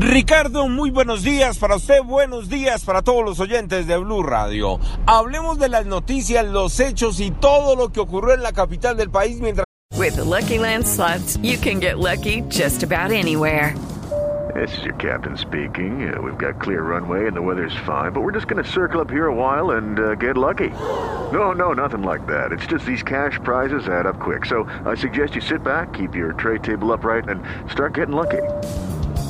Ricardo, muy buenos días para usted, buenos días para todos los oyentes de Blue Radio. Hablemos de las noticias, los hechos y todo lo que ocurrió en la capital del país mientras... With the Lucky Land slots, you can get lucky just about anywhere. This is your captain speaking. Uh, we've got clear runway and the weather's fine, but we're just going to circle up here a while and uh, get lucky. No, no, nothing like that. It's just these cash prizes add up quick. So I suggest you sit back, keep your tray table upright, and start getting lucky.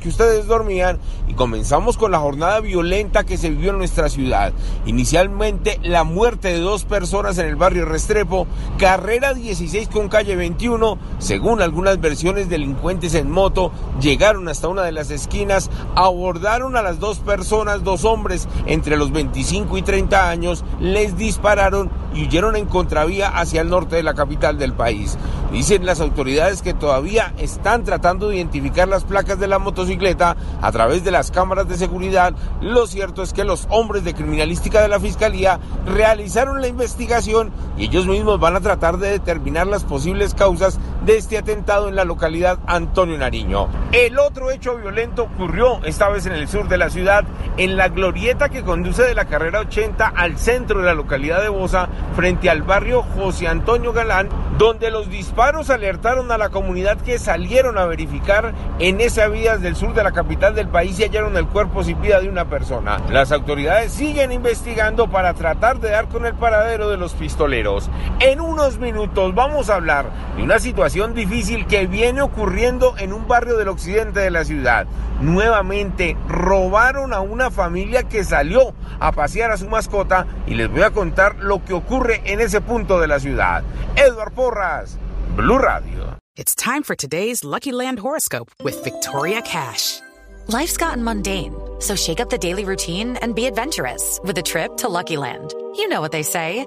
Que ustedes dormían y comenzamos con la jornada violenta que se vivió en nuestra ciudad. Inicialmente la muerte de dos personas en el barrio Restrepo, carrera 16 con calle 21, según algunas versiones delincuentes en moto, llegaron hasta una de las esquinas, abordaron a las dos personas, dos hombres entre los 25 y 30 años, les dispararon y huyeron en contravía hacia el norte de la capital del país. Dicen las autoridades que todavía están tratando de identificar las placas de la motocicleta a través de las cámaras de seguridad. Lo cierto es que los hombres de criminalística de la Fiscalía realizaron la investigación y ellos mismos van a tratar de determinar las posibles causas de este atentado en la localidad Antonio Nariño. El otro hecho violento ocurrió esta vez en el sur de la ciudad, en la glorieta que conduce de la carrera 80 al centro de la localidad de Bosa, frente al barrio José Antonio Galán, donde los disparos alertaron a la comunidad que salieron a verificar en esas vías del sur de la capital del país y hallaron el cuerpo sin vida de una persona. Las autoridades siguen investigando para tratar de dar con el paradero de los pistoleros. En unos minutos vamos a hablar de una situación difícil que viene ocurriendo en un barrio del occidente de la ciudad. Nuevamente robaron a una familia que salió a pasear a su mascota y les voy a contar lo que ocurre en ese punto de la ciudad. Edward Porras, Blue Radio. It's time for today's Lucky Land horoscope with Victoria Cash. Life's gotten mundane, so shake up the daily routine and be adventurous with a trip to Lucky Land. You know what they say.